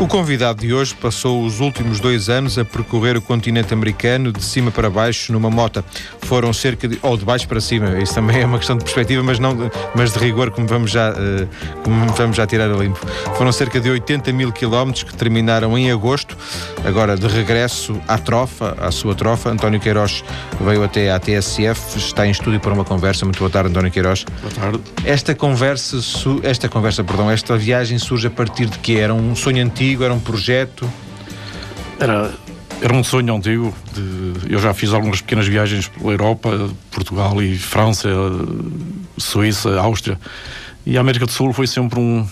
O convidado de hoje passou os últimos dois anos a percorrer o continente americano de cima para baixo numa moto. Foram cerca de. ou de baixo para cima, isso também é uma questão de perspectiva, mas, não, de, mas de rigor, como vamos, já, uh, como vamos já tirar a limpo. Foram cerca de 80 mil quilómetros que terminaram em agosto. Agora, de regresso à trofa, à sua trofa, António Queiroz veio até à TSF, está em estúdio para uma conversa. Muito boa tarde, António Queiroz. Boa tarde. Esta conversa, esta conversa, perdão, esta viagem surge a partir de que era um sonho antigo antigo, era um projeto? Era, era um sonho antigo. De, eu já fiz algumas pequenas viagens pela Europa, Portugal e França, Suíça, Áustria. E a América do Sul foi sempre um,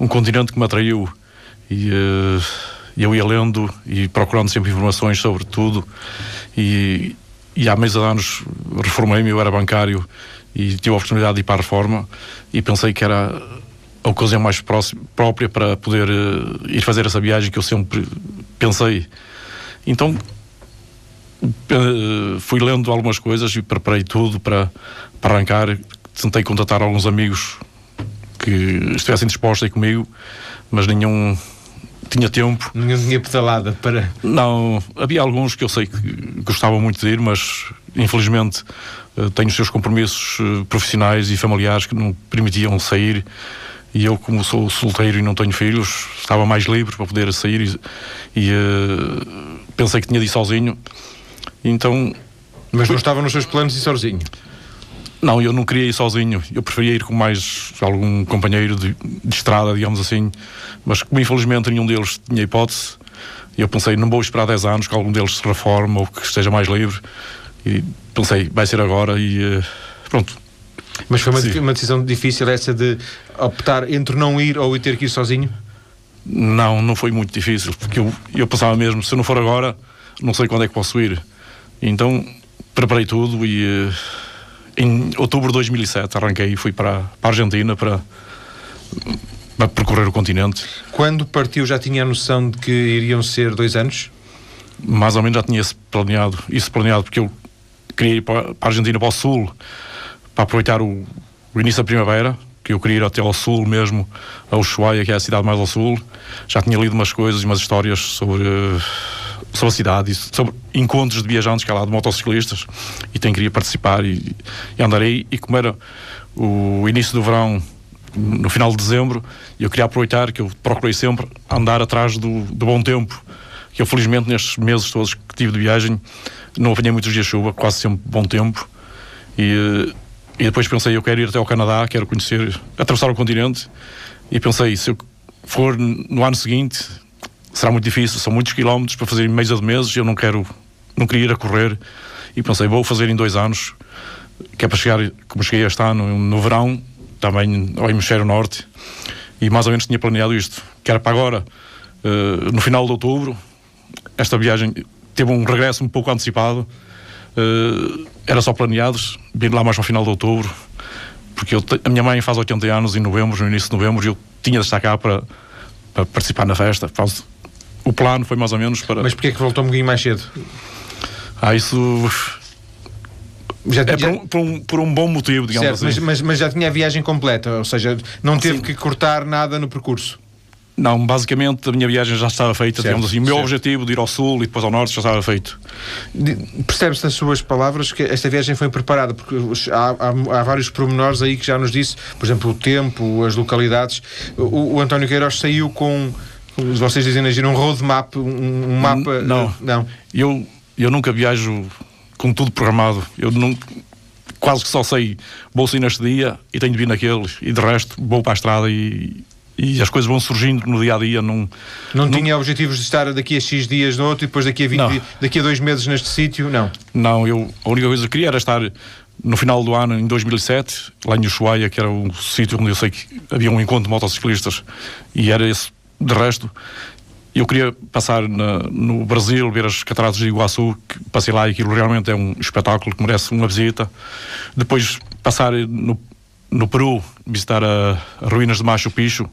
um continente que me atraiu. E uh, eu ia lendo e procurando sempre informações sobre tudo. E, e há meses de anos reformei-me, eu era bancário e tive a oportunidade de ir para a reforma e pensei que era a ocasião mais próxima, própria para poder uh, ir fazer essa viagem que eu sempre pensei. Então uh, fui lendo algumas coisas e preparei tudo para, para arrancar. Tentei contatar alguns amigos que estivessem dispostos aí comigo, mas nenhum tinha tempo. Nenhum tinha pedalada para. Não, havia alguns que eu sei que gostavam muito de ir, mas infelizmente uh, tenho os seus compromissos profissionais e familiares que não permitiam sair e eu como sou solteiro e não tenho filhos estava mais livre para poder sair e, e uh, pensei que tinha de ir sozinho. Então mas não estava nos seus planos ir sozinho? Não, eu não queria ir sozinho. Eu preferia ir com mais algum companheiro de, de estrada, digamos assim. Mas como infelizmente nenhum deles tinha hipótese eu pensei, não vou esperar 10 anos que algum deles se reforme ou que esteja mais livre. E pensei, vai ser agora e uh, pronto mas foi uma, uma, decisão difícil essa de optar entre não ir ou ter que ir sozinho? Não, não foi muito difícil, porque eu, eu pensava mesmo, se não for agora, não sei quando é que posso ir. Então preparei tudo e uh, em outubro de 2007 arranquei e fui para, para a Argentina para, para percorrer o continente. Quando partiu já tinha a noção de que iriam ser dois anos? Mais ou menos já tinha planeado, isso planeado, porque eu queria ir para, para a Argentina, para o sul, para aproveitar o, o início da primavera, que eu queria ir até ao sul mesmo, a Ushuaia, que é a cidade mais ao sul. Já tinha lido umas coisas, umas histórias sobre, sobre a cidade, sobre encontros de viajantes que lá, de motociclistas, e tenho queria participar e, e andarei. E como era o início do verão, no final de dezembro, eu queria aproveitar, que eu procurei sempre andar atrás do, do bom tempo, que eu felizmente nestes meses todos que tive de viagem, não apanhei muitos dias de chuva, quase sempre bom tempo. E e depois pensei, eu quero ir até ao Canadá, quero conhecer, atravessar o continente. E pensei, se eu for no ano seguinte, será muito difícil, são muitos quilómetros para fazer em meia de meses, eu não quero, não queria ir a correr. E pensei, vou fazer em dois anos, que é para chegar, como cheguei este ano, no verão, também ao hemisfério norte. E mais ou menos tinha planeado isto, que era para agora, uh, no final de outubro. Esta viagem teve um regresso um pouco antecipado Uh, era só planeados, vir lá mais ao final de outubro, porque eu, a minha mãe faz 80 anos em novembro, no início de novembro, e eu tinha de estar cá para, para participar na festa. O plano foi mais ou menos para. Mas porquê é que voltou um bocadinho mais cedo? Ah, isso. Já, é já... Por, um, por, um, por, um, bom motivo, digamos certo, assim. Mas, mas, mas, já tinha a viagem completa, ou seja, não teve Sim. que cortar nada no percurso. Não, basicamente a minha viagem já estava feita, certo, digamos assim. O meu certo. objetivo de ir ao sul e depois ao norte já estava feito. Percebe-se das suas palavras que esta viagem foi preparada, porque há, há, há, vários pormenores aí que já nos disse, por exemplo, o tempo, as localidades. O, o António Queiroz saiu com, vocês dizem na gira, um roadmap, um, um mapa. Não, não. Eu, eu nunca viajo com tudo programado. Eu não, quase que só sei, vou sair neste dia e tenho de vir naqueles, e de resto vou para a estrada e e as coisas vão surgindo no dia a dia. Num, não num... tinha objetivos de estar daqui a X dias no outro e depois daqui a 20 dias, daqui a dois meses neste sítio? Não. Não, eu, a única coisa que queria era estar no final do ano, em 2007, lá em Ushuaia, que era um sítio onde eu sei que havia um encontro de motociclistas e era esse de resto. Eu queria passar na, no Brasil, ver as cataratas de Iguaçu, que passei lá e aquilo realmente é um espetáculo que merece uma visita. Depois passar no no Peru, visitar as ruínas de Machu Picchu.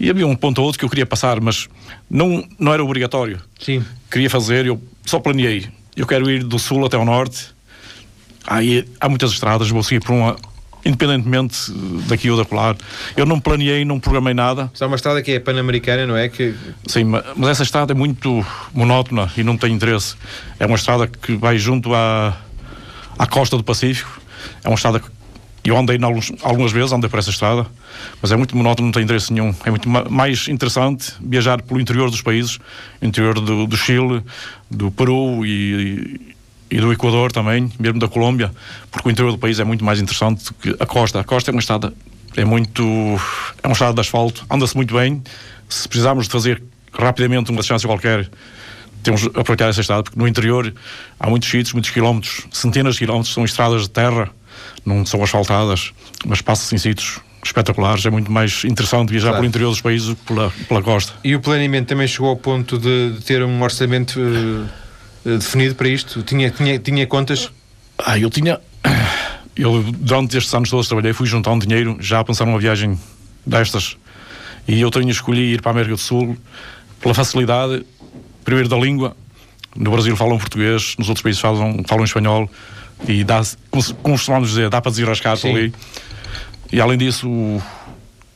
E havia um ponto ou outro que eu queria passar, mas não, não era obrigatório. Sim. Queria fazer, eu só planeei. Eu quero ir do sul até ao norte. Aí há muitas estradas, vou seguir por uma independentemente daqui ou da colar. Eu não planeei, não programei nada. Está uma estrada que é pan-americana, não é? Que... Sim, mas essa estrada é muito monótona e não tem interesse. É uma estrada que vai junto à, à costa do Pacífico. É uma estrada que eu andei alguns, algumas vezes, andei por essa estrada, mas é muito monótono, não tem interesse nenhum. É muito mais interessante viajar pelo interior dos países, interior do, do Chile, do Peru e, e, do Equador também, mesmo da Colômbia, porque o interior do país é muito mais interessante do que a costa. A costa é uma estrada, é muito. é uma estrada de asfalto, anda-se muito bem. Se precisarmos de fazer rapidamente uma distância qualquer, temos de aproveitar essa estrada, porque no interior há muitos sítios, muitos quilómetros, centenas de quilómetros, são estradas de terra não são asfaltadas, mas passa-se em sítios espetaculares. É muito mais interessante viajar claro. pelo interior dos países do que pela, pela costa. E o planeamento também chegou ao ponto de, de ter um orçamento uh, definido para isto? Tinha, tinha, tinha contas? Ah, eu tinha. Eu, durante estes anos todos trabalhei, fui juntar um dinheiro já a pensar numa viagem destas. E eu tenho escolhido ir para a América do Sul pela facilidade, primeiro da língua. No Brasil falam português, nos outros países falam, falam espanhol e dá, costumamos dizer, dá para desirrascar por ali. E além disso,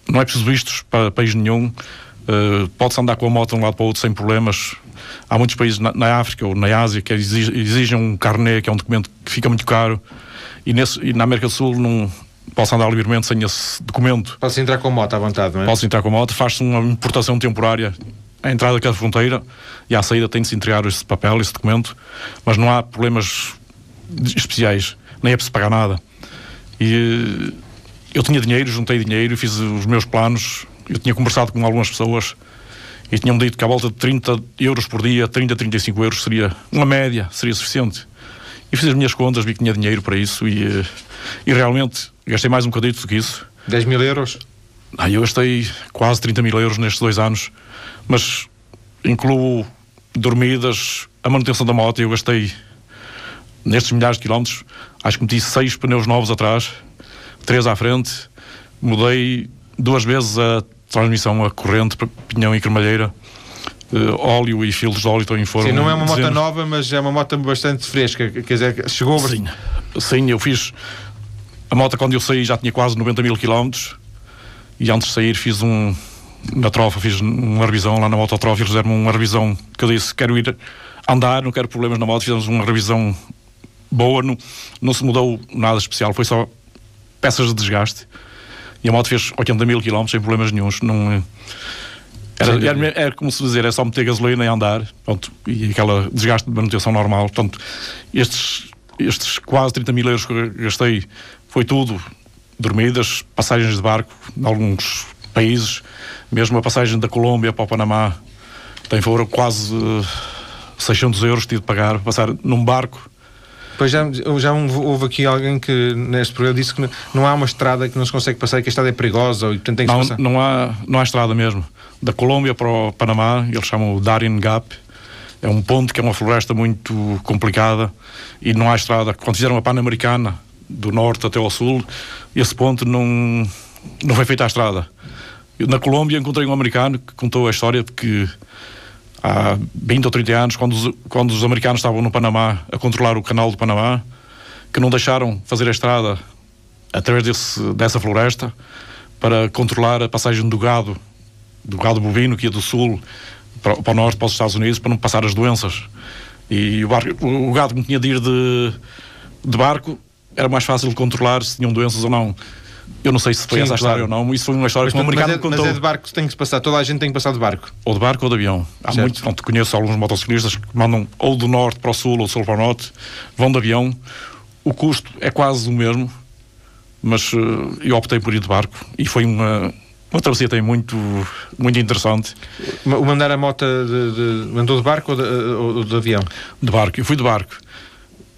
não é preciso vistos para país nenhum. Uh, Pode-se andar com a moto de um lado para o outro sem problemas. Há muitos países na, na África ou na Ásia que exigem, um carnet, que é um documento que fica muito caro. E, nesse, e na América do Sul não posso andar livremente sem esse documento. Pode-se entrar com a moto à vontade, não é? Pode-se entrar com a moto, faz-se uma importação temporária à entrada daquela fronteira e à saída tem de se entregar esse papel, esse documento, mas não há problemas especiais, nem é preciso pagar nada. E eu tinha dinheiro, juntei dinheiro, fiz os meus planos. Eu tinha conversado com algumas pessoas e tinham dito que à volta de 30 euros por dia, 30, 35 euros seria uma média, seria suficiente. E fiz as minhas contas, vi que tinha dinheiro para isso e, e realmente gastei mais um bocadito do que isso. 10 mil euros? Ah, eu gastei quase 30 mil euros nestes dois anos, mas incluo dormidas, a manutenção da moto, eu gastei nestes milhares de quilómetros, acho que meti seis pneus novos atrás, três à frente, mudei duas vezes a transmissão a corrente, pinhão e cremalheira. Uh, óleo e filtros de óleo também foram. Sim, não é uma moto nova, mas é uma moto bastante fresca. Quer dizer, chegou. Sim, sim, eu fiz. A moto, quando eu saí, já tinha quase 90 mil quilómetros. E antes de sair, fiz um. Na trofa, fiz uma revisão lá na Mototrofa. Eles fizeram uma revisão que eu disse: quero ir andar, não quero problemas na moto. Fizemos uma revisão boa, não, não se mudou nada especial, foi só peças de desgaste. E a moto fez 80 mil quilómetros sem problemas nenhums. Não, era, era, era, como se dizer, é só meter gasolina e andar, pronto, e aquela desgaste de manutenção normal. Portanto, estes, estes quase 30 mil euros que eu gastei foi tudo dormidas, passagens de barco em alguns países, mesmo a passagem da Colômbia para o Panamá, tem foram quase 600 euros que tive de pagar passar num barco Pois já, já houve aqui alguém que neste programa disse que não há uma estrada que não se consegue passar e que a estrada é perigosa e portanto tem que não, passar. Não há, não há estrada mesmo. Da Colômbia para o Panamá, eles chamam o Darien Gap, é um ponto que é uma floresta muito complicada e não há estrada. Quando fizeram a Pan-Americana, do norte até ao sul, esse ponto não, não foi feita a estrada. Na Colômbia encontrei um americano que contou a história de que há 20 ou 30 anos, quando os, quando os americanos estavam no Panamá a controlar o canal do Panamá, que não deixaram fazer a estrada através desse, dessa floresta para controlar a passagem do gado, do gado bovino que ia do sul para, para o norte, para os Estados Unidos, para não passar as doenças. E o, barco, o gado que tinha de ir de, de barco era mais fácil de controlar se tinham doenças ou não. Eu não sei se foi Sim, essa a história claro. ou não, isso foi uma história mas, que um americano mas é, contou. Mas é de barco tem que se passar, toda a gente tem que passar de barco. Ou de barco ou de avião. Há certo. muitos, pronto, conheço alguns motociclistas que mandam ou do norte para o sul ou do sul para o norte, vão de avião. O custo é quase o mesmo, mas uh, eu optei por ir de barco e foi uma, uma travessia tem muito, muito interessante. O mandar a moto de, de, mandou de barco ou de, ou de avião? De barco, eu fui de barco.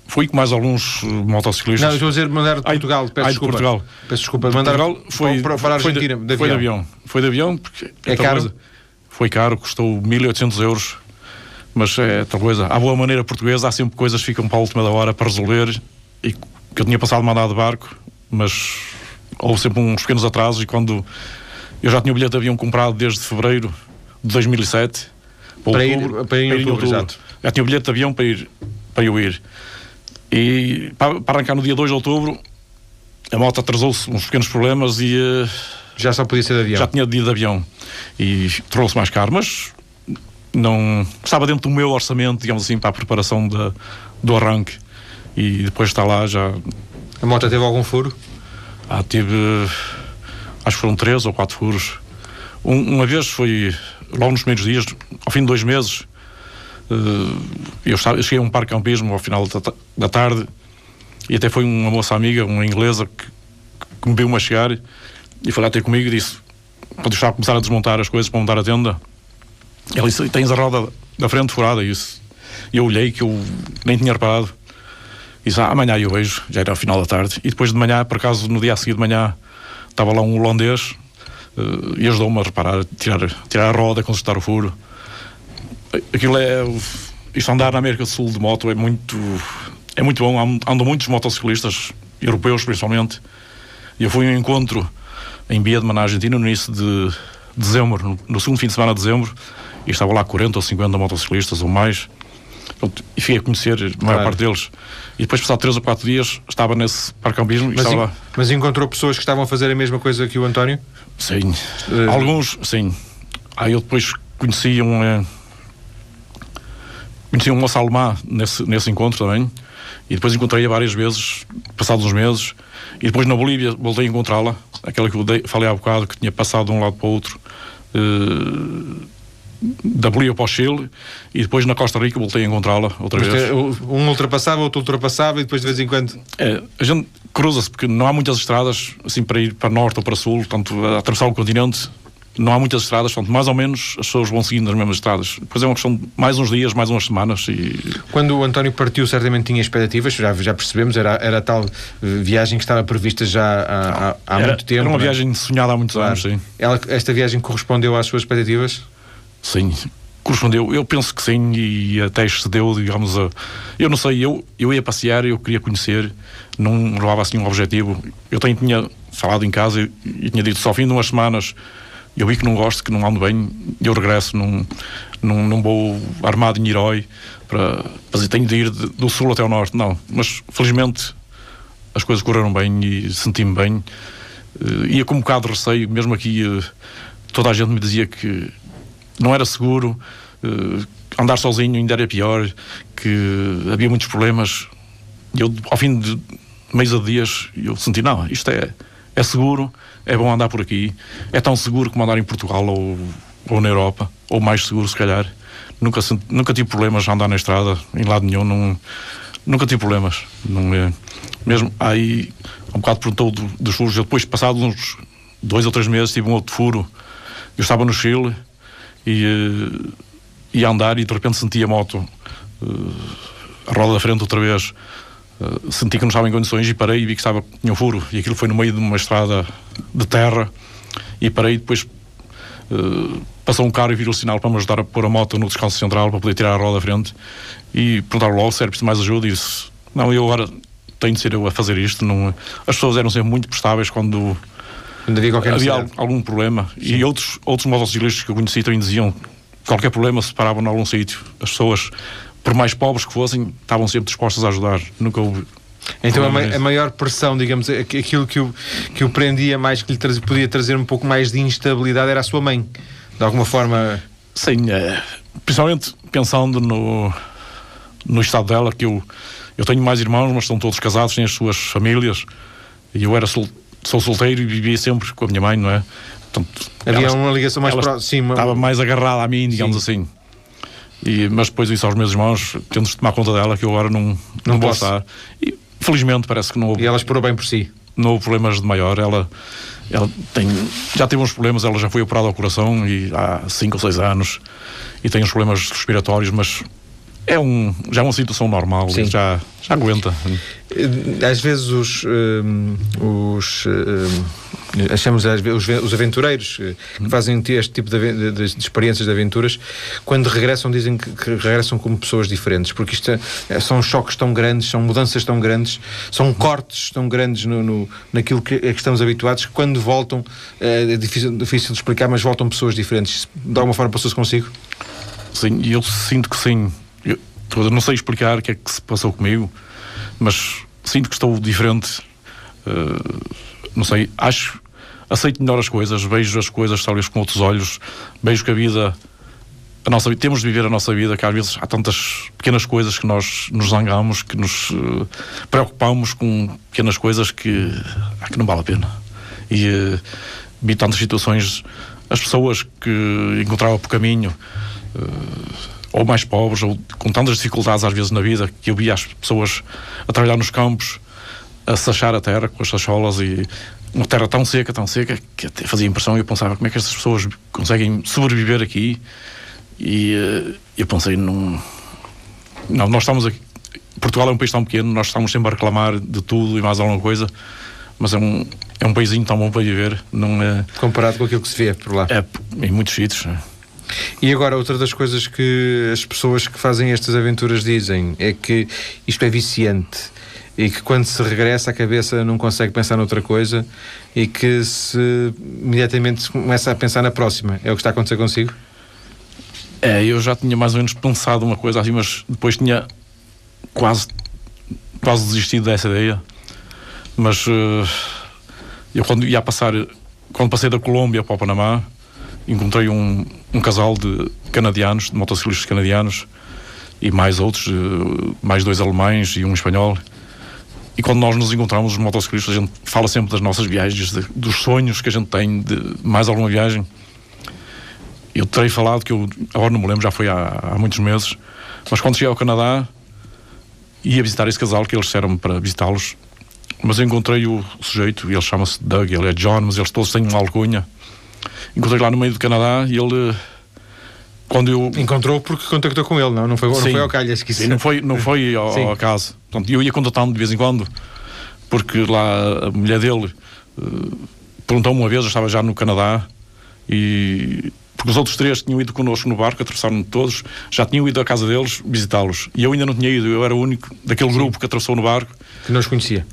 Fui com mais alguns uh, motociclistas. Não, estou a dizer mandar de Portugal, ai, peço ai, desculpa. De Portugal. Peço desculpa, mandar Portugal foi, para, para a Argentina, foi de, de, foi de avião. Foi de avião, porque é caro. Coisa, foi caro, custou 1800 euros. Mas é tal coisa. À boa maneira portuguesa, há sempre coisas que ficam para a última da hora para resolver. E que eu tinha passado mandar de barco, mas houve sempre uns pequenos atrasos. E quando eu já tinha o bilhete de avião comprado desde fevereiro de 2007 para, para, outubro, ir, para ir em outubro, outubro. Exato. Já tinha o bilhete de avião para ir para eu ir. E para, para arrancar no dia 2 de outubro, a moto atrasou-se uns pequenos problemas e. Uh, já só podia ser de avião? Já tinha de ir de avião. E trouxe mais caro, mas não estava dentro do meu orçamento, digamos assim, para a preparação de, do arranque. E depois está lá já. A moto teve algum furo? Ah, tive. Acho que foram três ou quatro furos. Um, uma vez foi logo nos primeiros dias, ao fim de dois meses, eu, estava, eu cheguei a um parque campismo ao final da, tarde e até foi uma moça amiga, uma inglesa, que, que me viu-me a chegar e foi lá ter comigo e disse: quando estava a começar a desmontar as coisas para montar a tenda, ela disse: Tens a roda da frente furada. E eu olhei que eu nem tinha reparado. E disse: ah, Amanhã eu vejo, já era ao final da tarde. E depois de manhã, por acaso, no dia a seguir de manhã, estava lá um holandês uh, e ajudou-me a reparar, tirar, tirar a roda, consertar o furo. Aquilo é. Isto andar na América do Sul de moto é muito. É muito bom. Andam muitos motociclistas, europeus principalmente. Eu fui a um encontro em Biedma, na Argentina, no início de dezembro, no, segundo fim de semana de dezembro, e estavam lá 40 ou 50 motociclistas ou mais. E fiquei a conhecer a maior claro. parte deles. E depois, passado 3 ou 4 dias, estava nesse parcampismo mas, estava... mas encontrou pessoas que estavam a fazer a mesma coisa que o António? Sim. Uh... Alguns, sim. Aí eu depois conheci um. Eh, conheci um moço alemã nesse, nesse encontro também. E depois encontrei-a várias vezes, passados uns meses. E depois na Bolívia voltei a encontrá-la, aquela que eu falei há bocado, que tinha passado de um lado para o outro. Uh, da Bolívia para o Chile e depois na Costa Rica voltei a encontrá-la outra Mas vez. Um ultrapassava, outro ultrapassava e depois de vez em quando. É, a gente cruza-se porque não há muitas estradas assim para ir para norte ou para sul, portanto, a atravessar o continente. Não há muitas estradas, portanto, mais ou menos as pessoas vão seguindo as mesmas estradas. Depois é uma questão de mais uns dias, mais umas semanas. E... Quando o António partiu, certamente tinha expectativas, já, já percebemos, era, era tal uh, viagem que estava prevista já há, há, há era, muito tempo. Era uma é? viagem sonhada há muitos claro. anos, sim. Ela, esta viagem correspondeu às suas expectativas? Sim, correspondeu. Eu penso que sim e até excedeu, digamos, a... eu não sei, eu, eu ia passear, eu queria conhecer, não levava assim um objetivo. Eu tenho, tinha falado em casa e, e tinha dito só ao fim de umas semanas eu vi que não gosto, que não ando bem, eu regresso, não, não, não vou armado em herói para fazer, tenho de ir de, do sul até ao norte, não. Mas felizmente as coisas correram bem e senti-me bem. Uh, ia com um bocado de receio, mesmo aqui uh, toda a gente me dizia que não era seguro, uh, andar sozinho ainda era pior, que havia muitos problemas. Eu, ao fim de meses a dias, eu senti, não, isto é, é seguro, é bom andar por aqui, é tão seguro como andar em Portugal ou, ou na Europa, ou mais seguro se calhar. Nunca, nunca tive problemas a andar na estrada, em lado nenhum, nunca tive problemas. É, mesmo aí, um bocado perguntou do, dos furos, eu depois, passados uns dois ou três meses, tive um outro furo. Eu estava no Chile, e uh, ia andar e de repente senti a moto uh, a roda da frente outra vez uh, senti que não estava em condições e parei e vi que estava tinha um furo e aquilo foi no meio de uma estrada de terra e parei e depois uh, passou um carro e virou o sinal para me ajudar a pôr a moto no descanso central para poder tirar a roda da frente e perguntaram logo se era preciso mais ajuda e disse não, eu agora tenho de ser eu a fazer isto não... as pessoas eram sempre muito prestáveis quando havia havia algum problema. Sim. E outros, outros motociclistas que eu conheci também diziam qualquer problema se paravam em algum sítio. As pessoas, por mais pobres que fossem, estavam sempre dispostas a ajudar. Nunca houve. Então a, ma a, maior pressão, digamos, aquilo que o, que o prendia mais, que lhe tra podia trazer um pouco mais de instabilidade era a sua mãe. De alguma forma. Sim, é, principalmente pensando no, no estado dela, que eu, eu tenho mais irmãos, mas estão todos casados, têm as suas famílias, e eu era solteiro sou solteiro e vivia sempre com a minha mãe, não é? Portanto, Havia uma ligação mais próxima. Estava mais agarrada a mim, digamos Sim. assim. E, mas depois isso aos meus irmãos, tendo de tomar conta dela, que eu agora não, não, não vou estar. E felizmente parece que não houve. E elas esperou bem por si? Não houve problemas de maior. Ela, ela tem, já teve uns problemas, ela já foi operada ao coração e há 5 ou 6 anos e tem uns problemas respiratórios, mas é um, já é uma situação normal, Sim. já, já aguenta. Às vezes os, um, os um, achamos os, os aventureiros eh, que fazem este tipo de, de, de, experiências de aventuras, quando regressam dizem que, que regressam como pessoas diferentes, porque isto é, são choques tão grandes, são mudanças tão grandes, são cortes tão grandes no, no naquilo que, a que estamos habituados, que quando voltam, é difícil, difícil de explicar, mas voltam pessoas diferentes. De alguma forma passou-se consigo? Sim, eu sinto que sim eu não sei explicar o que é que se passou comigo, mas sinto que estou diferente. Uh, não sei, acho, aceito melhor as coisas, vejo as coisas talvez com outros olhos, vejo que a vida, a nossa temos de viver a nossa vida, que às vezes há tantas pequenas coisas que nós nos zangamos, que nos uh, preocupamos com pequenas coisas que, ah, que não vale a pena. E uh, vi tantas situações, as pessoas que encontrava por caminho, uh, ou mais pobres, ou com tantas dificuldades às vezes na vida, que eu via as pessoas a trabalhar nos campos, a sachar a terra com as sacholas e uma terra tão seca, tão seca, que até fazia impressão e eu pensava como é que estas pessoas conseguem sobreviver aqui e uh, eu pensei num... não, nós estamos aqui Portugal é um país tão pequeno, nós estamos sempre a reclamar de tudo e mais alguma coisa mas é um, é um paísinho tão bom para viver não é... comparado com aquilo que se vê por lá é, em muitos sítios é. E agora, outra das coisas que as pessoas que fazem estas aventuras dizem é que isto é viciante e que quando se regressa a cabeça não consegue pensar noutra coisa e que se imediatamente começa a pensar na próxima. É o que está a acontecer consigo? É, eu já tinha mais ou menos pensado uma coisa assim, mas depois tinha quase, quase desistido dessa ideia. Mas uh, eu quando ia passar, quando passei da Colômbia para o Panamá, encontrei um, um casal de canadianos, de motociclistas canadianos, e mais outros, uh, mais dois alemães e um espanhol. E quando nós nos encontramos, os motociclistas, a gente fala sempre das nossas viagens, de, dos sonhos que a gente tem de mais alguma viagem. Eu terei falado que eu, agora não me lembro, já foi há, há muitos meses, mas quando cheguei ao Canadá, ia visitar esse casal que eles disseram para visitá-los. Mas eu encontrei o sujeito, ele chama-se Doug, ele é John, mas eles todos têm uma alcunha. Encontrei lá no meio do Canadá e ele quando eu encontrou porque contactou com ele, não? Não foi, não foi ao calhas que isso. Sim, não foi, não foi ao, acaso. Portanto, eu ia contatá-lo de vez em quando, porque lá a mulher dele uh, perguntou-me uma vez, eu estava já no Canadá e porque os outros três tinham ido connosco no barco, atravessaram todos, já tinham ido à casa deles visitá-los. E eu ainda não tinha ido, eu era o único daquele grupo que atravessou no barco. Que não os conhecia?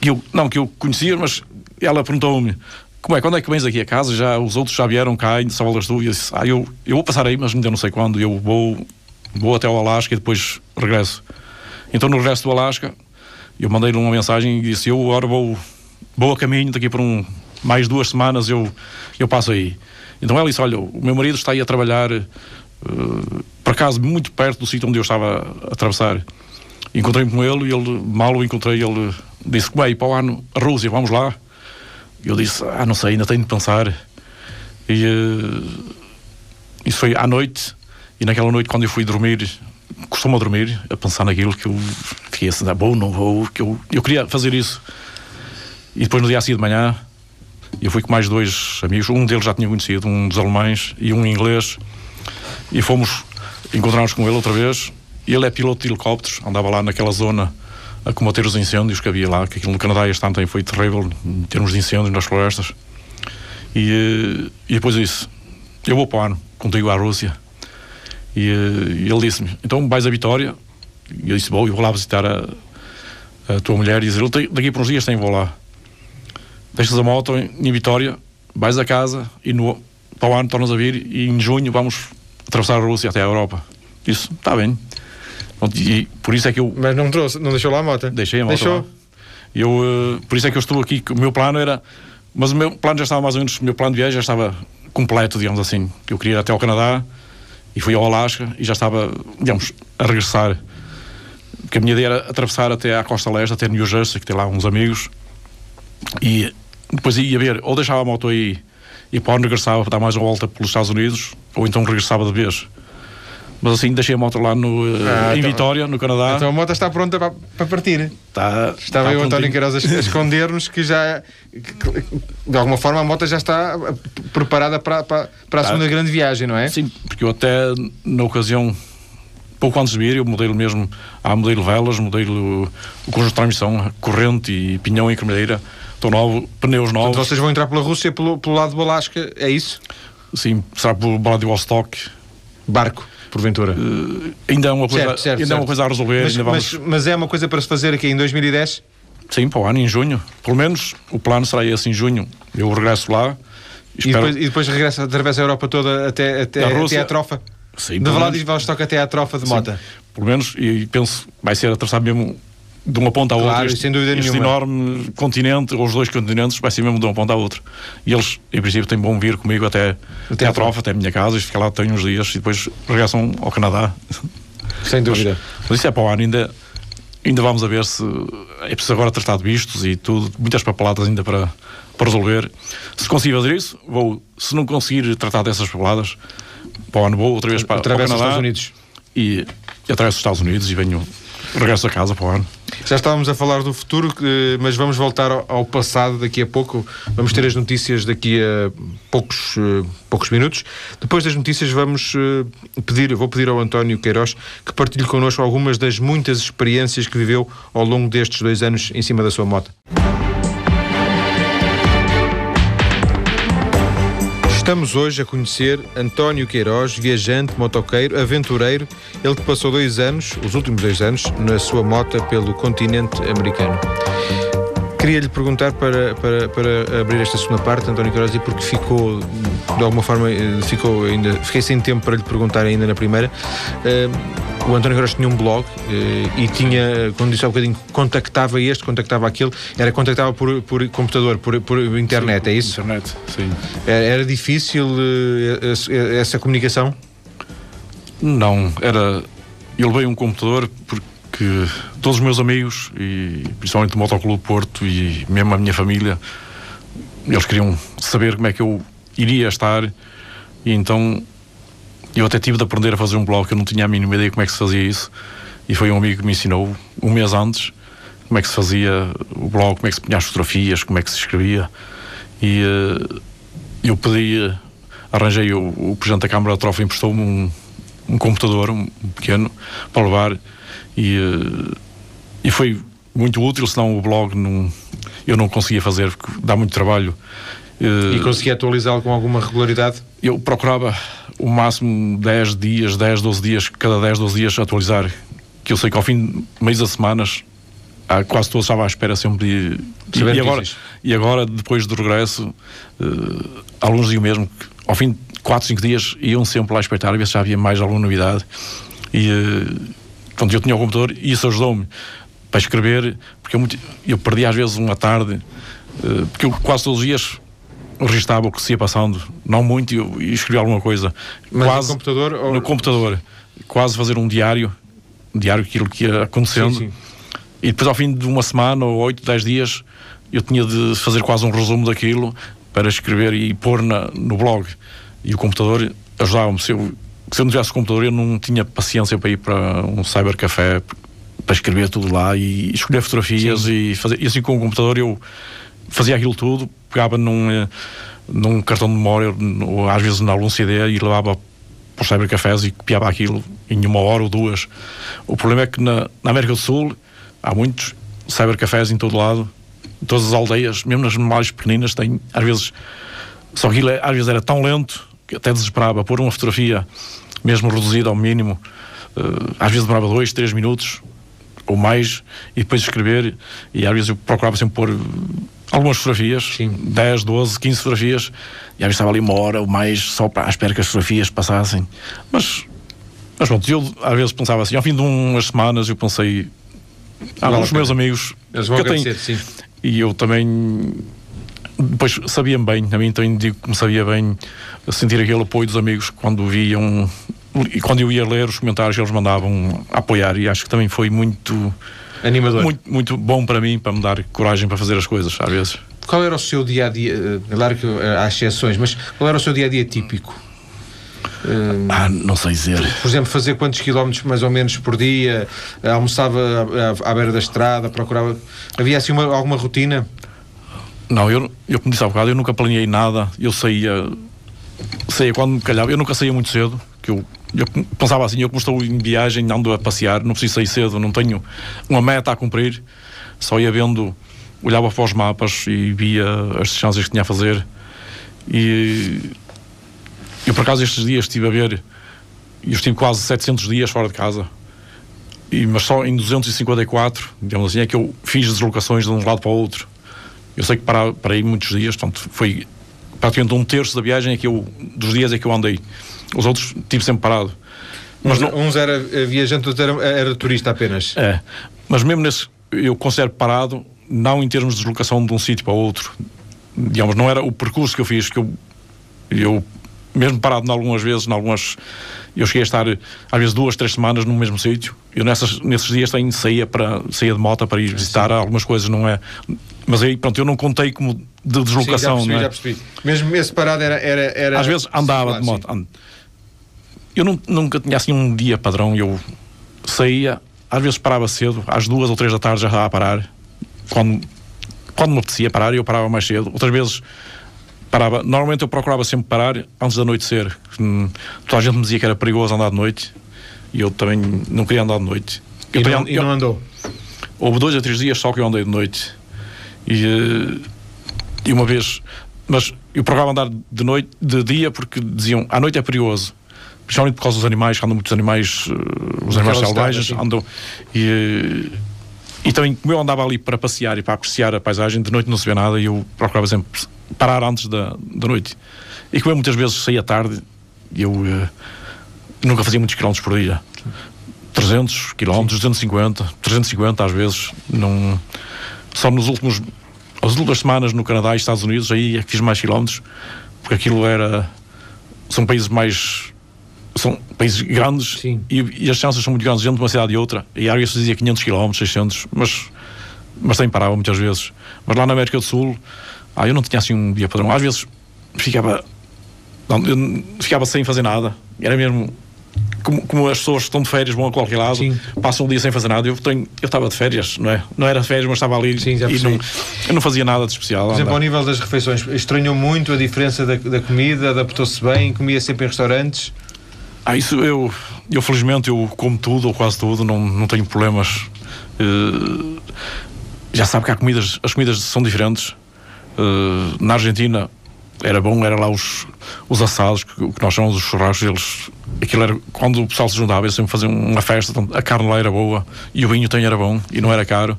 Que eu, não, que eu conhecia, mas ela perguntou-me: como é? Quando é que vens aqui a casa? Já, os outros já vieram cá do e eu disse, ah, eu, eu vou passar aí, mas ainda não sei quando. Eu vou, vou até o Alasca e depois regresso. Então, no regresso do Alasca, eu mandei-lhe uma mensagem e disse, eu agora vou, vou a caminho, daqui por um, mais duas semanas eu, eu passo aí. Então ela disse, olha, o meu marido está aí a trabalhar, uh, por acaso, muito perto do sítio onde eu estava a atravessar. Encontrei-me com ele e ele, mal o encontrei, ele disse, é, para o ano, a Rússia, vamos lá. Eu disse, ah, não sei, ainda tenho de pensar. E uh, isso foi à noite. E naquela noite, quando eu fui dormir, costumo dormir, a pensar naquilo que eu fiquei assim, ah, bom, não vou, que eu, eu queria fazer isso. E depois, no dia seguinte de manhã, eu fui com mais dois amigos. Um deles já tinha conhecido, um dos alemães e um inglês. E fomos, encontramos com ele outra vez. Ele é piloto de helicópteros, andava lá naquela zona a combater os incêndios que havia lá, que aquilo no Canadá este ano foi terrível em termos de incêndios nas florestas. E, eh, e depois disse: Eu vou para o ano, contigo à Rússia. E, eh, e ele disse-me: Então vais a Vitória? E eu disse: Bom, eu vou lá visitar a, a tua mulher. E dizer: Daqui por uns dias tem vou lá. Deixas a moto em, em Vitória, vais a casa e no, para o ano tornas a vir. E em junho vamos atravessar a Rússia até a Europa. Disse: Está bem. E por isso é que eu. Mas não trouxe, não deixou lá a moto? Deixei a moto. Deixou? Lá. Eu, uh, por isso é que eu estou aqui. O meu plano era. Mas o meu plano já estava mais ou menos. O meu plano de viagem já estava completo, digamos assim. Eu queria ir até ao Canadá e fui ao Alasca e já estava, digamos, a regressar. Porque a minha ideia era atravessar até à costa leste, até New Jersey, que tem lá uns amigos. E depois ia ver, ou deixava a moto aí e pode regressava para dar mais uma volta pelos Estados Unidos, ou então regressava de vez. Mas assim deixei a moto lá no, eh, ah, em então, Vitória, no Canadá. Então a moto está pronta para, para partir. Está, Estava aí o António Queiroz a, esconder-nos que já, que, de alguma forma, a moto já está preparada para, para, para a tá. segunda grande viagem, não é? Sim, porque eu até na ocasião, pouco antes de vir, eu mudei mesmo, há modelo velas, modelo o conjunto de transmissão, corrente e pinhão em cremalheira, estou novo, pneus novos. Então vocês vão entrar pela Rússia pelo, pelo lado do Alasca, é isso? Sim, será pelo Vladivostok. Barco porventura? Uh, ainda é uma coisa, certo, certo, ainda certo. É uma coisa a resolver. Mas, vamos... mas, mas, é uma coisa para se fazer aqui em 2010? Sim, para o ano, em junho. Pelo menos o plano será esse em junho. Eu regresso lá. E depois, e depois regressa, atravessa a Europa toda até, até, a, Rússia, até a trofa? Sim, de Vladivostok até à trofa de Mota? Pelo menos, e penso vai ser atravessar mesmo de uma ponta à Claro, outra. Este, sem dúvida este nenhuma. enorme continente, ou os dois continentes, vai ser mesmo de uma ponta à outra. E eles, em princípio, têm bom vir comigo até, até à trofa, até a minha casa, e ficar lá tenho uns dias e depois regressam ao Canadá. Sem dúvida. Mas isso é para o ano, ainda, ainda vamos a ver se é preciso agora tratar de vistos e tudo, muitas papeladas ainda para, para resolver. Se conseguir fazer isso, vou. Se não conseguir tratar dessas papeladas, para o ano vou outra vez para, para o Canadá Estados Unidos. e, e atravesso os Estados Unidos e venho, regresso a casa para o ano. Já estávamos a falar do futuro, mas vamos voltar ao, ao passado daqui a pouco. Vamos ter as notícias daqui a poucos, eh, poucos minutos. Depois das notícias, vamos eh, pedir, vou pedir ao António Queiroz que partilhe connosco algumas das muitas experiências que viveu ao longo destes dois anos em cima da sua moto. Estamos hoje a conhecer António Queiroz, viajante, motoqueiro, aventureiro, ele que passou dois anos, os últimos dois anos, na sua moto pelo continente americano. Queria-lhe perguntar para, para, para abrir esta segunda parte, António Queiroz, e porque ficou, de alguma forma, eh, ficou ainda, fiquei sem tempo para lhe perguntar ainda na primeira. Eh, o António Queiroz tinha um blog eh, e tinha, quando disse há um bocadinho, contactava este, contactava aquele, era contactava por, por computador, por, por internet, é isso? Internet, sim. Era, era difícil esse- essa comunicação? Não, era. Eu levei um computador porque todos os meus amigos, e principalmente do Motoclube Porto e mesmo a minha família, eles queriam saber como é que eu iria estar. E então eu até tive de aprender a fazer um blog, eu não tinha a mínima ideia como é que se fazia isso. E foi um amigo que me ensinou um mês antes como é que se fazia o blog, como é que se punha as fotografias, como é que se escrevia. E eh, eu pedi, arranjei o, o Presidente da Câmara da Trofa emprestou-me um, um computador, um pequeno, para levar e, eh, e foi muito útil, senão o blog não, eu não conseguia fazer, porque dá muito trabalho. Eh, E conseguia atualizá-lo com alguma regularidade? eu procurava o máximo 10 dias, 10, 12 dias, cada 10, 12 dias atualizar, que eu sei que ao fim de meio das semanas ah, quase todos estavam à espera sempre de, e, agora, e agora, depois do regresso, eh, alunos diziam mesmo que ao fim de 4, 5 dias iam sempre lá espreitar, a ver se já havia mais alguma novidade. E eh, quando eu tinha o computador, isso ajudou-me para escrever, porque eu, muito- eu perdi às vezes uma tarde, eh, porque eu quase todos os dias registava o que se ia passando, não muito, e e escrevia alguma coisa. Mas quase no computador? Ou... no computador, quase fazer um diário, um diário daquilo que ia acontecendo. Sim, sim. E depois, ao fim de uma semana ou 8, 10 dias, eu tinha de fazer quase um resumo daquilo para escrever e pôr na, no blog. E o computador ajudava-me. Se eu, se eu não tivesse computador, eu não tinha paciência para ir para um cybercafé para escrever tudo lá e escolher fotografias e fazer. E assim com o computador eu fazia aquilo tudo, pegava num, eh, num cartão de memória, ou às vezes algum CD e levava para os cybercafés e copiava aquilo em uma hora ou duas. O problema é que na, na América do Sul há muitos cybercafés em todo lado, em todas as aldeias, mesmo nas mais pequeninas, tem às vezes. Só que aquilo é- às vezes era tão lento que até desesperava pôr uma fotografia, mesmo reduzida ao mínimo, eh, às vezes demorava dois, três minutos ou mais, e depois escrever, e às vezes eu procurava sempre pôr eh, algumas fotografias, Sim. 10, 12, 15 fotografias, e às vezes estava ali uma hora ou mais só para, à espera que as fotografias passassem. Mas, mas pronto, eu às vezes pensava assim, ao fim de umas semanas eu pensei, há Vale a alguns pena. meus amigos Eles vão que eu tenho, sim. e eu também depois sabia-me bem, a mim também digo que me sabia bem sentir aquele apoio dos amigos quando viam e quando eu ia ler os comentários que eles mandavam apoiar e acho que também foi muito Animador. muito, muito bom para mim para me dar coragem para fazer as coisas às vezes Qual era o seu dia a dia? Claro que eh, há exceções, mas qual era o seu dia a dia típico? Eh, ah, não sei dizer por exemplo, fazer quantos quilómetros mais ou menos por dia? Eh, Almoçava à, à- à beira da estrada? Procurava. Havia assim uma- alguma rotina? Não, eu, eu como disse há bocado eu nunca planeei nada. Eu saía saía quando me calhava, eu nunca saía muito cedo que eu, eu pensava assim, eu como estou em viagem ando a passear, não preciso sair cedo não tenho uma meta a cumprir. Só ia vendo, olhava para os mapas e via as distâncias que tinha a fazer. E eu por acaso estes dias estive a ver eu estive quase 700 dias fora de casa. E, mas só em 254 digamos assim, é que eu fiz deslocações de um lado para o outro eu sei que para, parei muitos dias portanto foi praticamente um terço da viagem é que eu, dos dias é que eu andei os outros tive sempre parado mas não, Uns era eh, viajante, outros era, era turista apenas. é, mas mesmo nesses, eu considero parado, não em termos de deslocação de um sítio para outro. Digamos, não era o percurso que eu fiz, que eu, eu mesmo parado em algumas vezes, em algumas eu cheguei a estar às vezes duas, três semanas no mesmo sítio. Eu nessas, nesses dias tenho, saía, para, saía de moto para ir visitar Sim. algumas coisas, não é? Mas aí, pronto, eu não contei como de deslocação. Sim, já percebi, não é? já percebi. Mesmo esse parado era. era, era... Às vezes andava de moto. And... Eu não, nunca tinha assim um dia padrão. Eu saía, às vezes parava cedo, às duas ou três da tarde já estava a parar. Quando, quando me apetecia parar, eu parava mais cedo. Outras vezes parava. Normalmente eu procurava sempre parar antes da anoitecer. Hum, toda a gente me dizia que era perigoso andar de noite e eu também não queria andar de noite. E, eu, não, e não andou? Houve dois ou três dias só que eu andei de noite. E, eh, e uma vez. Mas eu procurava andar de noite, de dia, porque diziam à noite é perigoso. Principalmente por causa dos animais, andam muitos animais, uh, os animais selvagens, andam. E, eh, e também, como eu andava ali para passear e para apreciar a paisagem, de noite não se vê nada e eu procurava sempre parar antes da, da noite. E como eu muitas vezes saía tarde, eu uh, nunca fazia muitos quilómetros por dia. 300 quilómetros, 250, 350 às vezes. Não, só nos últimos, as últimas semanas no Canadá e Estados Unidos, aí é que fiz mais quilómetros, porque aquilo era. São países mais. São países grandes e, e, as chances são muito grandes entre uma cidade e outra. E às vezes dizia 500 km, 600, mas, mas sem parava muitas vezes. Mas lá na América do Sul, ah, eu não tinha assim um dia padrão. Às vezes ficava. Não, ficava sem fazer nada. Era mesmo. Como, como, as pessoas estão de férias, vão a qualquer lado, Sim. passam um dia sem fazer nada. Eu, tenho, eu estava de férias, não é? Não era de férias, mas estava ali Sim, e não, eu não fazia nada de especial. Por exemplo, ao nível das refeições, estranhou muito a diferença da, da comida, adaptou-se bem, comia sempre em restaurantes? Ah, isso eu, eu felizmente eu como tudo ou quase tudo, não, não tenho problemas. Uh, já sabe que há comidas, as comidas são diferentes. Uh, na Argentina era bom, era lá os, os assados, que, que nós chamamos os churrascos, eles, aquilo era, quando o pessoal se juntava, eles sempre faziam uma festa, então, a carne lá era boa e o vinho também era bom e não era caro.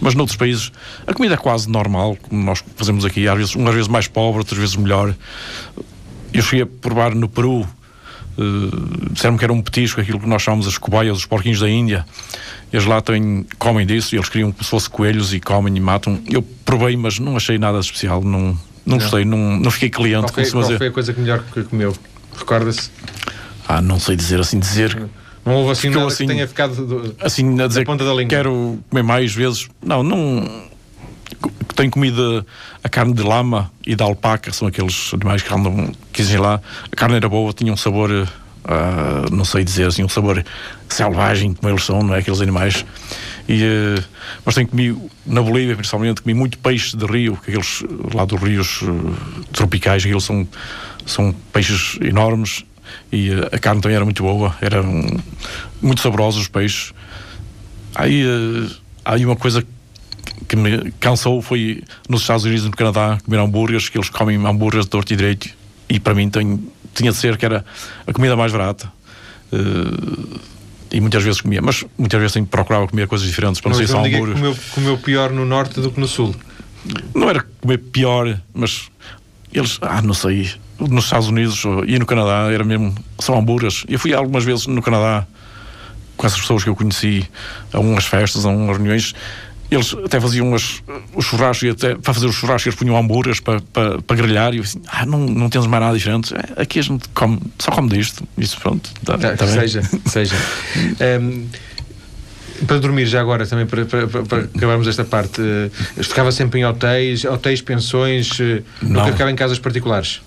Mas noutros países a comida é quase normal, como nós fazemos aqui, às vezes, umas vezes mais pobre, outras vezes melhor. Eu cheguei a provar no Peru, uh, disseram que era um petisco, aquilo que nós chamamos as cobaias, os porquinhos da Índia. Eles lá têm, comem disso, e eles criam como se fosse coelhos e comem e matam. Eu provei, mas não achei nada especial, não, não, não. gostei, não, não fiquei cliente. Qual foi, qual foi a coisa que melhor que comeu? Recorda-se? Ah, não sei dizer assim, dizer. Não houve assim nada assim, que tenha ficado do, assim, a dizer ponta da língua. Quero comer mais vezes. Não, não. Tenho comida a carne de lama e da alpaca, são aqueles animais que andam, que dizem lá. A carne era boa, tinha um sabor uh, não sei dizer assim, um sabor selvagem, como eles são, não é? Aqueles animais. E, uh, mas tenho comido, na Bolívia principalmente, comi muito peixe de rio, aqueles lá dos rios uh, tropicais, aqueles são, são peixes enormes e a carne também era muito boa, eram muito saborosos os peixes. Aí, aí uma coisa que me cansou foi nos Estados Unidos e no Canadá comer hambúrgueres, que eles comem hambúrgueres de torto e direito e para mim tem tinha de ser que era a comida mais barata. Uh, e muitas vezes comia, mas muitas vezes procurava comer coisas diferentes para não, não ser só hambúrguer. Comeu, comeu pior no norte do que no sul? Não era comer pior, mas eles, ah, não sei, nos Estados Unidos e no Canadá era mesmo, são hambúrgueres. Eu fui algumas vezes no Canadá com essas pessoas que eu conheci a umas festas, a umas reuniões eles até faziam umas, os churrascos, e até para fazer os churrascos eles punham hambúrgueres para, para, para grelhar e eu assim, ah, não, não temos mais nada diferente. É, aqui a gente come, só come disto. Isso pronto. Tá, tá, tá seja, seja. Um, para dormir já agora também para, para, para acabarmos esta parte uh, ficava sempre em hotéis hotéis, pensões uh, não. nunca ficava em casas particulares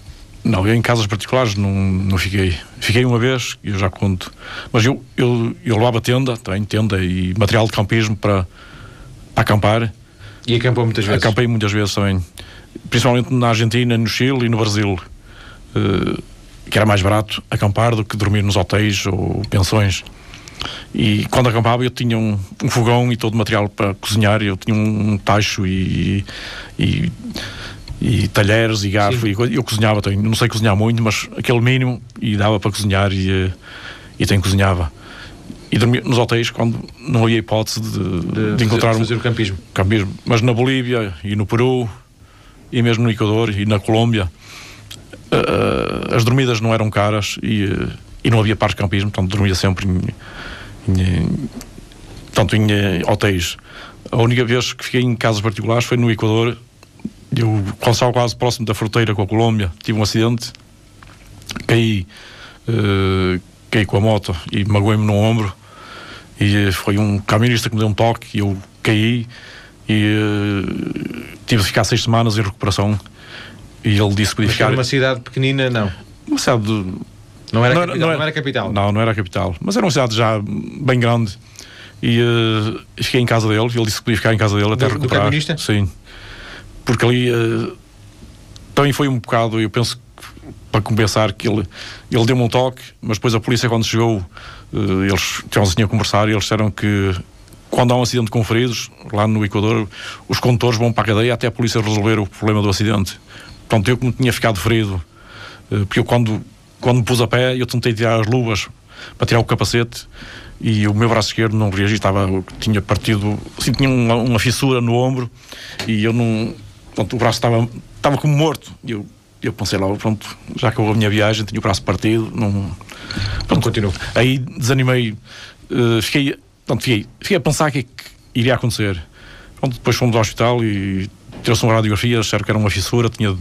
não, eu em casas particulares não, não fiquei. Fiquei uma vez, eu já conto. Mas eu, eu, eu levava tenda, tenho tenda e material de campismo para, acampar. E acampou muitas vezes? Acampei muitas vezes também. Principalmente na Argentina, no Chile e no Brasil. Uh, que era mais barato acampar do que dormir nos hotéis ou pensões. E quando acampava eu tinha um, um fogão e todo o material para cozinhar. Eu tinha um, um tacho e, e, e, talheres e garfo. E eu cozinhava. Não sei cozinhar muito, mas aquele mínimo e dava para cozinhar e, eh, e também cozinhava e dormir nos hotéis quando não havia hipótese de, de, de encontrar fazer, um, o campismo. campismo. Mas na Bolívia e no Peru e mesmo no Equador e na Colômbia uh, as dormidas não eram caras e, uh, e não havia parques de campismo, portanto dormia sempre em, em, tanto em hotéis A única vez que fiquei em casas particulares foi no Equador. Eu, quando estava quase próximo da fronteira com a Colômbia, tive um acidente, caí, uh, caí com a moto e magoei-me no ombro. E foi um camionista que me deu um toque e eu caí e uh, tive de ficar seis semanas em recuperação. E ele disse que podia Mas ficar. uma cidade pequenina, não. Uma cidade de, Não era, Não capital, era- não era- não era capital. Não, não era a capital. Mas era uma cidade já bem grande. E eh, fiquei em casa dele. Ele disse que podia ficar em casa dele até Do- do recuperar. camionista? Sim. Porque ali eh, também foi um bocado, eu penso para compensar que ele, ele deu-me um toque, mas depois a polícia quando chegou, eh, eles tinham assim a conversar e eles disseram que quando há um acidente com feridos, lá no Equador, os condutores vão para a cadeia até a polícia resolver o problema do acidente. Portanto, eu como tinha ficado ferido, eh, porque eu quando, quando me pus a pé, eu tentei tirar as luvas para tirar o capacete e o meu braço esquerdo não reagia, estava, tinha partido, assim, tinha uma, uma fissura no ombro e eu não, pronto, o braço estava, estava como morto. E eu, eu pensei logo, pronto, já acabou a minha viagem, tinha o braço partido, não, pronto, continuo. Aí desanimei, eh, fiquei, pronto, fiquei, fiquei a pensar o que é que iria acontecer. Pronto, depois fomos ao hospital e tirou-se uma radiografia, disseram que era uma fissura, tinha de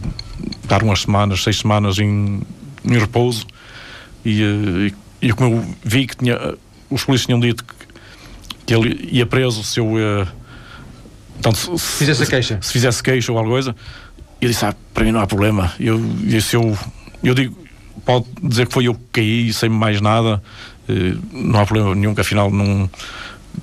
dar umas semanas, seis semanas em, em repouso. E, eh, e, e como eu vi que tinha, eh, os polícias tinham dito que, que ele ia preso se eu. eh, portanto, se, se- Fizesse queixa. se fizesse queixa ou alguma coisa, eu disse: Ah, para mim não há problema. Eu, eu, se eu, eu digo, pode dizer que foi eu que caí sem mais nada, eh, não há problema nenhum, que afinal não,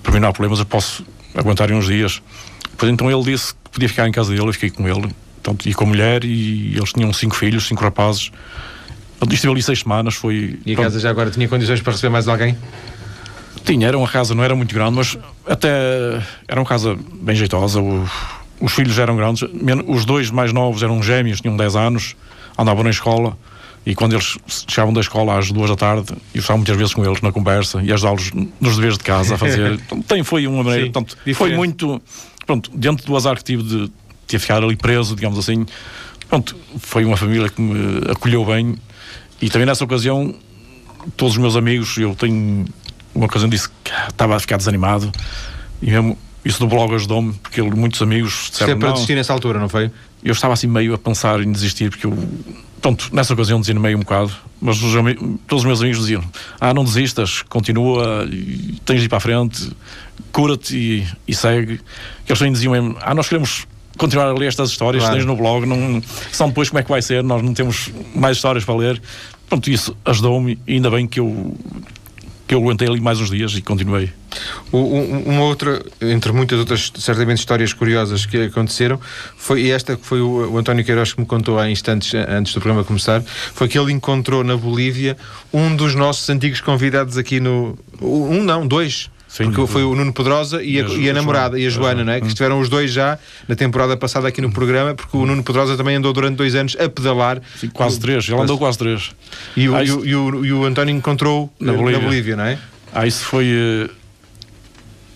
para mim não há problemas, eu posso aguentar uns dias. Depois então ele disse que podia ficar em casa dele, eu fiquei com ele, portanto, e com a mulher, e eles tinham cinco filhos, cinco rapazes. Ele estive ali seis semanas, foi. E a pronto, casa já agora tinha condições para receber mais alguém? tinha, era uma casa, não era muito grande, mas até era uma casa bem jeitosa. O- os filhos eram grandes, os dois mais novos eram gêmeos, tinham 10 anos, andavam na escola. E quando eles chegavam da escola às duas da tarde, eu estava muitas vezes com eles na conversa e ajudá-los nos deveres de casa a fazer. Tem, foi uma maneira. Sim, portanto, foi muito. Pronto, dentro do azar que tive de ter ficado ali preso, digamos assim, pronto, foi uma família que me acolheu bem. E também nessa ocasião, todos os meus amigos, eu tenho uma ocasião disse que estava a ficar desanimado e mesmo isso do blog ajudou-me porque ele- muitos amigos disseram é para desistir nessa altura, não foi? eu estava assim meio a pensar em desistir porque eu pronto, nessa ocasião desanimei um bocado mas os todos os meus amigos diziam ah não desistas, continua tens de ir para a frente cura-te e, e segue eles também diziam mesmo, ah nós queremos continuar a ler estas histórias Claro. que tens no blog não, são depois como é que vai ser nós não temos mais histórias para ler pronto, isso ajudou-me e ainda bem que eu que eu aguentei ali mais uns dias e continuei um- Uma outra, entre muitas outras, certamente, histórias curiosas que aconteceram, foi esta que foi o, o António Queiroz que me contou há instantes a- antes do programa começar, foi que ele encontrou na Bolívia um dos nossos antigos convidados aqui no. Um não, dois. Sim, foi o Nuno Pedrosa e a, e a namorada, e a Joana, não é? Que estiveram os dois já na temporada passada aqui no programa, porque o Nuno Pedrosa também andou durante dois anos a pedalar. Sim, quase três, ele andou quase três E o, Ah, isso- o, e o, e o António encontrou Na na Bolívia. Bolívia, não é? Ah, isso foi. eh,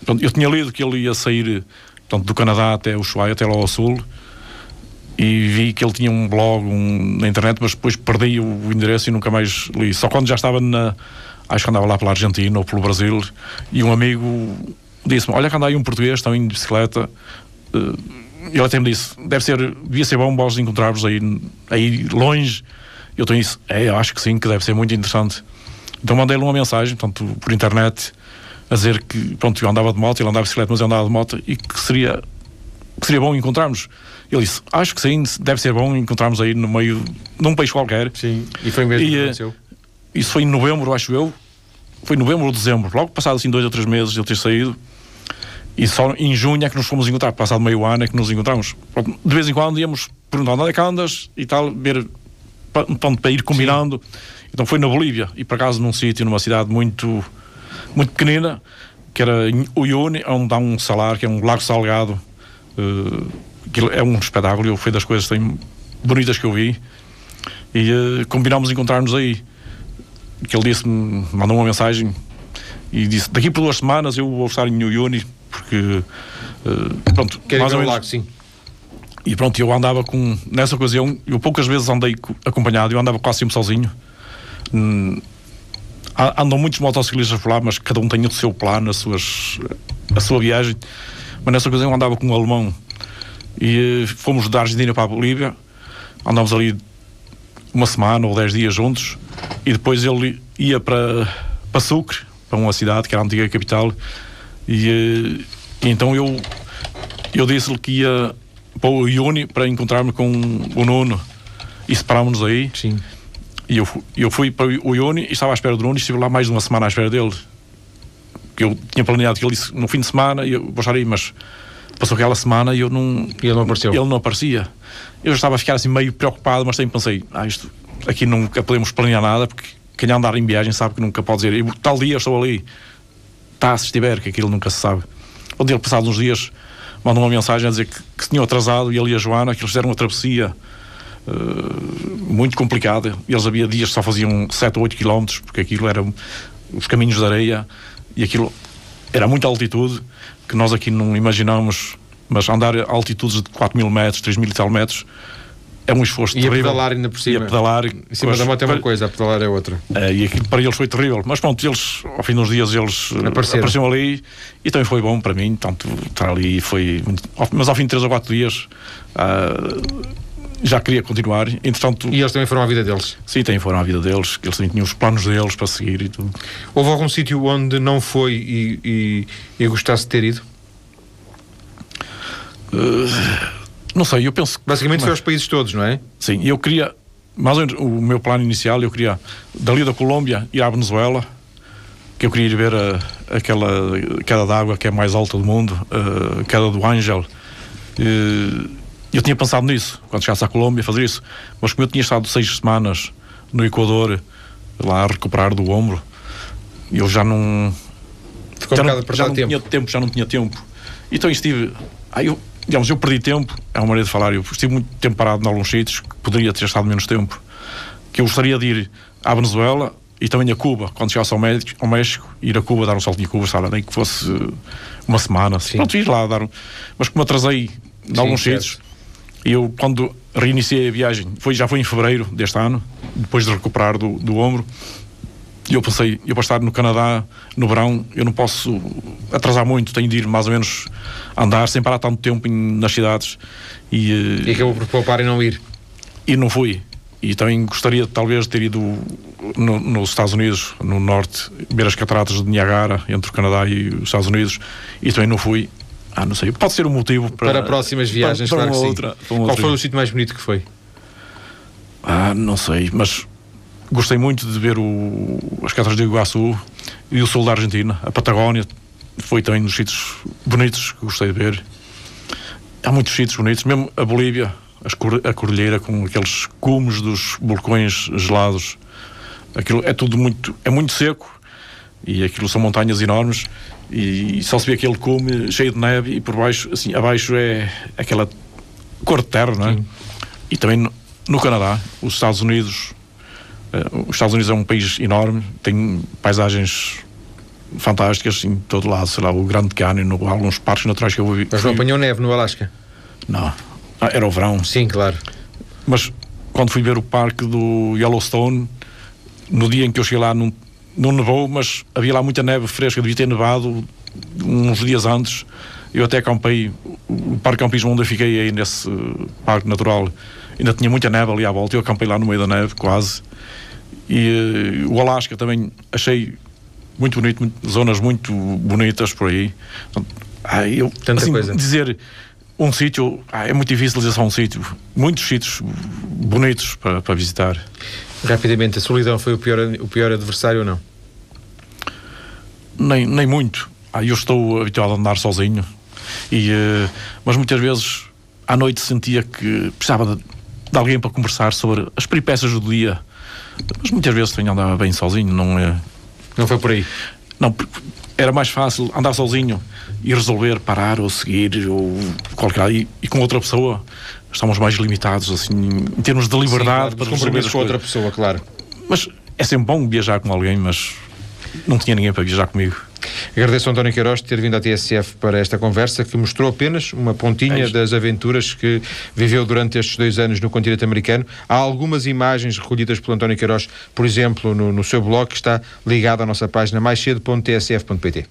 pronto, eu tinha lido que ele ia sair portanto, do Canadá até o Ushuaia, até lá ao sul, e vi que ele tinha um blog um, na internet, mas depois perdi o, o endereço e nunca mais li. Só quando já estava na. Acho que andava lá pela Argentina ou pelo Brasil, e um amigo disse-me: Olha, que anda aí um português, estão indo de bicicleta. Eh, ele até me disse: Deve ser, devia ser bom vós encontrar-vos aí, aí longe. Eu tenho isso, é, acho que sim, que deve ser muito interessante. Então mandei-lhe uma mensagem, portanto, por internet, a dizer que, pronto, eu andava de moto, ele andava de bicicleta, mas eu andava de moto, e que seria, que seria bom encontrarmos. Ele disse, acho que sim, deve ser bom encontrarmos aí no meio, num país qualquer. Sim. E foi mesmo E, que eh, aconteceu. Isso foi em novembro, acho eu. Foi em novembro ou dezembro, logo passado assim dois ou três meses de eu ter saído. E só em junho é que nos fomos encontrar, passado meio ano é que nos encontramos. De vez em quando íamos perguntar onde é que andas e tal, ver pronto, para ir combinando. Então foi na Bolívia e por acaso num sítio, numa cidade muito, muito pequenina, que era em Uyuni, onde há um salar, que é um lago salgado. aquilo é um espetáculo, foi das coisas bonitas que eu vi. E eh, combinámos encontrar-nos aí. Que ele disse-me, mandou uma mensagem e disse: Daqui por duas semanas eu vou estar em Uyuni, porque. eh, pronto, Quer ir mais ver ou menos. lago, sim. E pronto, eu andava com. Nessa ocasião, eu poucas vezes andei co- acompanhado, eu andava quase sempre sozinho. Hum, andam muitos motociclistas por lá, mas cada um tem o seu plano, as suas, a sua viagem. Mas nessa ocasião andava com um alemão e uh, fomos da Argentina para a Bolívia, andámos ali uma semana ou dez dias juntos e depois ele ia para, para Sucre, para uma cidade que era a antiga capital, e, uh, e então eu, eu disse-lhe que ia para o Iuni para encontrar-me com o Nuno e separámos-nos aí. Sim. E eu, eu fui para o Ioni e estava à espera do Nuno e estive lá mais de uma semana à espera dele. Que eu tinha planeado que ele disse no fim de semana e eu vou estar aí, mas passou aquela semana e eu não. E ele não apareceu. Ele não aparecia. Eu já estava a ficar assim meio preocupado, mas também pensei, ah, isto aqui nunca podemos planear nada, porque quem andar em viagem sabe que nunca pode dizer, tal dia estou ali. Está, se estiver, que aquilo nunca se sabe. Onde ele, passados uns dias, mandou uma mensagem a dizer que, que tinham atrasado e ele e a Joana, que eles fizeram uma travessia uh, muito complicada. Eles havia dias que só faziam 7 ou 8 quilómetros, porque aquilo eram os caminhos de areia e aquilo era muita altitude que nós aqui não imaginamos, mas andar a altitudes de 4 mil metros, 3 mil e tal metros é um esforço e terrível. E a pedalar ainda por cima. E a pedalar. Em cima da moto é uma coisa, a pedalar é outra. É, e aquilo para eles foi terrível. Mas pronto, eles, ao fim dos dias, eles Apareceram. apareceram ali e também foi bom para mim. Tanto estar ali foi. Mas ao fim de 3 ou 4 dias. Uh, já queria continuar. Entretanto, e eles também foram à vida deles? Sim, também foram à vida deles, que eles também tinham os planos deles para seguir e tudo. Houve algum sítio onde não foi e, e, e gostasse de ter ido? Uh, não sei, eu penso que. Basicamente foi aos países todos, não é? Sim, eu queria. Mais ou menos o meu plano inicial, eu queria dali da Colômbia ir à Venezuela, que eu queria ir ver a, aquela queda d'água que é a mais alta do mundo, a queda do Ángel. Eu tinha pensado nisso, quando chegasse à Colômbia, fazer isso. Mas como eu tinha estado seis semanas no Equador, lá a recuperar do ombro, eu já não. Ficou já um não, já não tempo. tinha tempo, já não tinha tempo. Então estive. Aí eu digamos, eu perdi tempo, é uma maneira de falar, eu estive muito tempo parado em alguns sítios, que poderia ter estado menos tempo, que eu gostaria de ir à Venezuela e também a Cuba, quando chegasse ao México, ao México ir a Cuba, dar um salto em Cuba, sabe, nem que fosse uma semana, assim, pronto, ir lá dar um... Mas como atrasei em alguns sítios, e eu, quando reiniciei a viagem, foi, já foi em fevereiro deste ano, depois de recuperar do, do ombro, e eu pensei, eu para estar no Canadá no verão, eu não posso atrasar muito, tenho de ir mais ou menos andar sem parar tanto tempo em, nas cidades. E, eh, e acabou por poupar e não ir? E não fui. E também gostaria talvez de ter ido no, nos Estados Unidos, no norte, ver as cataratas de Niagara, entre o Canadá e os Estados Unidos, e também não fui. Ah, não sei, pode ser um motivo para, para próximas viagens, para, para claro outra, Qual foi o sítio mais bonito que foi? Ah, não sei, mas gostei muito de ver o, as cataratas de Iguaçu e o sul da Argentina, a Patagónia, foi também um dos sítios bonitos que gostei de ver. Há muitos sítios bonitos, mesmo a Bolívia, a cordilheira com aqueles cumes dos vulcões gelados. Aquilo é tudo muito, é muito seco e aquilo são montanhas enormes e só se vê aquele cume cheio de neve e por baixo, assim, abaixo é aquela cor de terra, não é? E também no, Canadá, os Estados Unidos os Estados Unidos é um país enorme, tem paisagens fantásticas em todo lado, sei lá, o Grande Canyon, alguns parques naturais que eu vi. Mas não apanhou neve no Alasca? Não, ah, era o verão. Sim, claro. Mas quando fui ver o parque do Yellowstone, no dia em que eu cheguei lá, não, não nevou, mas havia lá muita neve fresca, devia ter nevado uns dias antes. Eu até acampei, o parque campismo onde eu fiquei aí nesse parque natural, ainda tinha muita neve ali à volta, eu acampei lá no meio da neve, quase. E uh, o Alasca também achei muito bonito, muito, zonas muito bonitas por aí. ah, eu, Tanta assim, coisa. dizer um sítio, ah, é muito difícil dizer só um sítio. Muitos sítios bonitos para, para visitar. Rapidamente, a solidão foi o pior, o pior adversário ou não? Nem, nem muito. Ah, eu estou habituado a andar sozinho, e, uh, mas muitas vezes à noite sentia que precisava de, de alguém para conversar sobre as peripécias do dia mas muitas vezes também andava bem sozinho, não é. Não foi por aí? Não, era mais fácil andar sozinho e resolver parar ou seguir ou qualquer e, e com outra pessoa estamos mais limitados assim em termos de liberdade Sim, claro, para resolver com outra pessoa, claro. Mas é sempre bom viajar com alguém, mas não tinha ninguém para viajar comigo. Agradeço ao António Queiroz ter vindo à TSF para esta conversa que mostrou apenas uma pontinha das aventuras que viveu durante estes dois anos no continente americano. Há algumas imagens recolhidas pelo António Queiroz, por exemplo, no, no seu blog, que está ligado à nossa página maiscedo.tsf.pt.